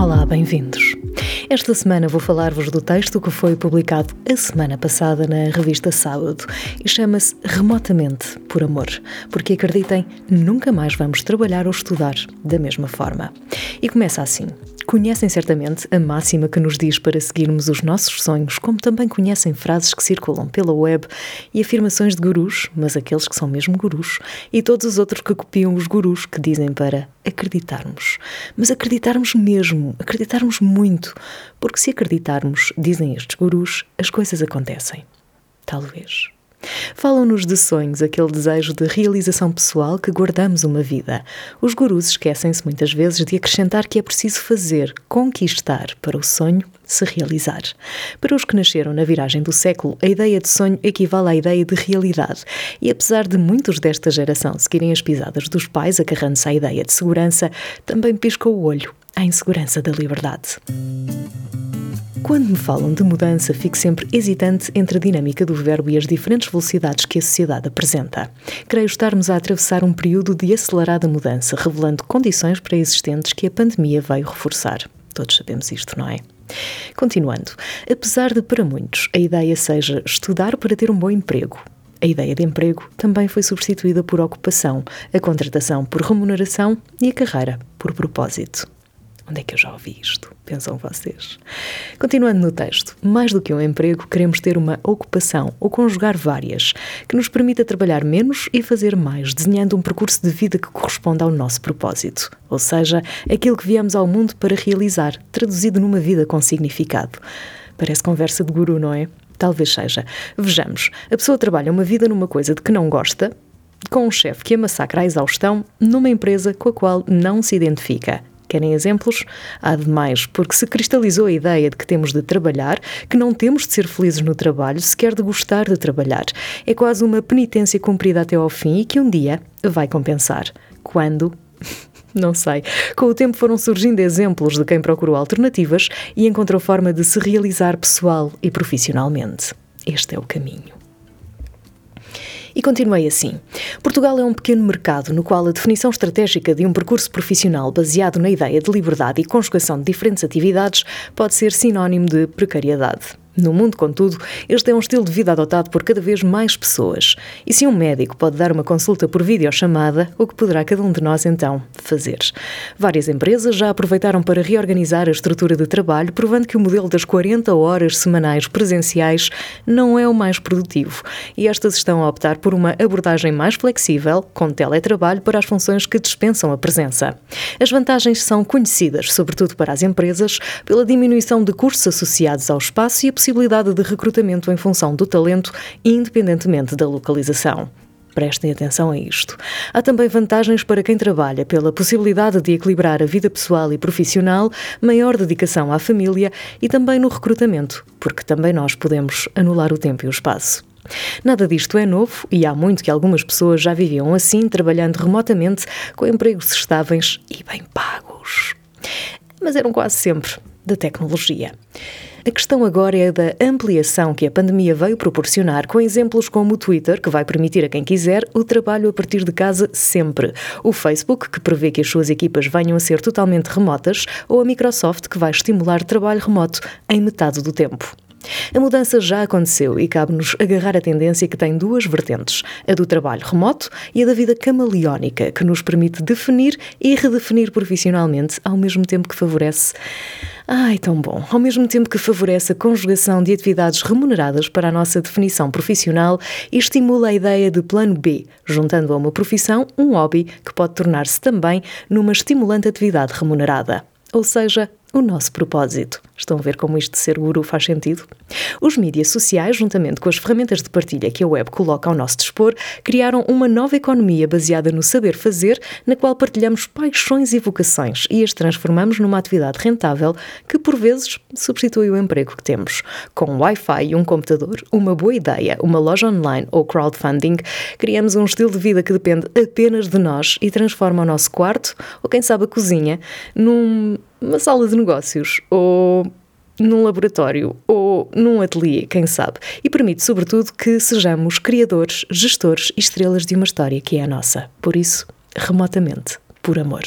Olá, bem-vindos. Esta semana vou falar-vos do texto que foi publicado a semana passada na revista Sábado e chama-se Remotamente por Amor, porque acreditem, nunca mais vamos trabalhar ou estudar da mesma forma. E começa assim. Conhecem certamente a máxima que nos diz para seguirmos os nossos sonhos, como também conhecem frases que circulam pela web e afirmações de gurus, mas aqueles que são mesmo gurus, e todos os outros que copiam os gurus que dizem para acreditarmos. Mas acreditarmos mesmo, acreditarmos muito, porque se acreditarmos, dizem estes gurus, as coisas acontecem. Talvez. Falam-nos de sonhos, aquele desejo de realização pessoal que guardamos uma vida. Os gurus esquecem-se muitas vezes de acrescentar que é preciso fazer, conquistar, para o sonho se realizar. Para os que nasceram na viragem do século, a ideia de sonho equivale à ideia de realidade. E apesar de muitos desta geração seguirem as pisadas dos pais, agarrando-se à ideia de segurança, também pisca o olho à insegurança da liberdade. Quando me falam de mudança, fico sempre hesitante entre a dinâmica do verbo e as diferentes velocidades que a sociedade apresenta. Creio estarmos a atravessar um período de acelerada mudança, revelando condições pré-existentes que a pandemia veio reforçar. Todos sabemos isto, não é? Continuando, apesar de para muitos a ideia seja estudar para ter um bom emprego, a ideia de emprego também foi substituída por ocupação, a contratação por remuneração e a carreira por propósito. Onde é que eu já ouvi isto? Pensam vocês. Continuando no texto, mais do que um emprego, queremos ter uma ocupação ou conjugar várias, que nos permita trabalhar menos e fazer mais, desenhando um percurso de vida que corresponda ao nosso propósito, ou seja, aquilo que viemos ao mundo para realizar, traduzido numa vida com significado. Parece conversa de guru, não é? Talvez seja. Vejamos, a pessoa trabalha uma vida numa coisa de que não gosta, com um chefe que a massacra à exaustão, numa empresa com a qual não se identifica Querem exemplos? Há demais, porque se cristalizou a ideia de que temos de trabalhar, que não temos de ser felizes no trabalho, sequer de gostar de trabalhar. É quase uma penitência cumprida até ao fim e que um dia vai compensar. Quando? Não sei. Com o tempo foram surgindo exemplos de quem procurou alternativas e encontrou forma de se realizar pessoal e profissionalmente. Este é o caminho. E continuei assim. Portugal é um pequeno mercado no qual a definição estratégica de um percurso profissional baseado na ideia de liberdade e conjugação de diferentes atividades pode ser sinónimo de precariedade. No mundo, contudo, este é um estilo de vida adotado por cada vez mais pessoas. E se um médico pode dar uma consulta por videochamada, o que poderá cada um de nós então fazer? Várias empresas já aproveitaram para reorganizar a estrutura de trabalho, provando que o modelo das 40 horas semanais presenciais não é o mais produtivo. E estas estão a optar por uma abordagem mais flexível, com teletrabalho para as funções que dispensam a presença. As vantagens são conhecidas, sobretudo para as empresas, pela diminuição de custos associados ao espaço e a possibilidade de recrutamento em função do talento, independentemente da localização. Prestem atenção a isto. Há também vantagens para quem trabalha pela possibilidade de equilibrar a vida pessoal e profissional, maior dedicação à família e também no recrutamento, porque também nós podemos anular o tempo e o espaço. Nada disto é novo e há muito que algumas pessoas já viviam assim, trabalhando remotamente, com empregos estáveis e bem pagos. Mas eram quase sempre da tecnologia. A questão agora é da ampliação que a pandemia veio proporcionar, com exemplos como o Twitter, que vai permitir a quem quiser o trabalho a partir de casa sempre, o Facebook, que prevê que as suas equipas venham a ser totalmente remotas, ou a Microsoft, que vai estimular trabalho remoto em metade do tempo. A mudança já aconteceu e cabe-nos agarrar a tendência que tem duas vertentes: a do trabalho remoto e a da vida camaleónica, que nos permite definir e redefinir profissionalmente ao mesmo tempo que favorece Ai, tão bom! Ao mesmo tempo que favorece a conjugação de atividades remuneradas para a nossa definição profissional e estimula a ideia de plano B, juntando a uma profissão um hobby que pode tornar-se também numa estimulante atividade remunerada. Ou seja, o nosso propósito. Estão a ver como isto de ser guru faz sentido? Os mídias sociais, juntamente com as ferramentas de partilha que a web coloca ao nosso dispor, criaram uma nova economia baseada no saber fazer, na qual partilhamos paixões e vocações e as transformamos numa atividade rentável que, por vezes, substitui o emprego que temos. Com Wi-Fi e um computador, uma boa ideia, uma loja online ou crowdfunding, criamos um estilo de vida que depende apenas de nós e transforma o nosso quarto, ou quem sabe a cozinha, numa sala de negócios ou num laboratório ou num ateliê, quem sabe, e permite, sobretudo, que sejamos criadores, gestores e estrelas de uma história que é a nossa. Por isso, remotamente, por amor.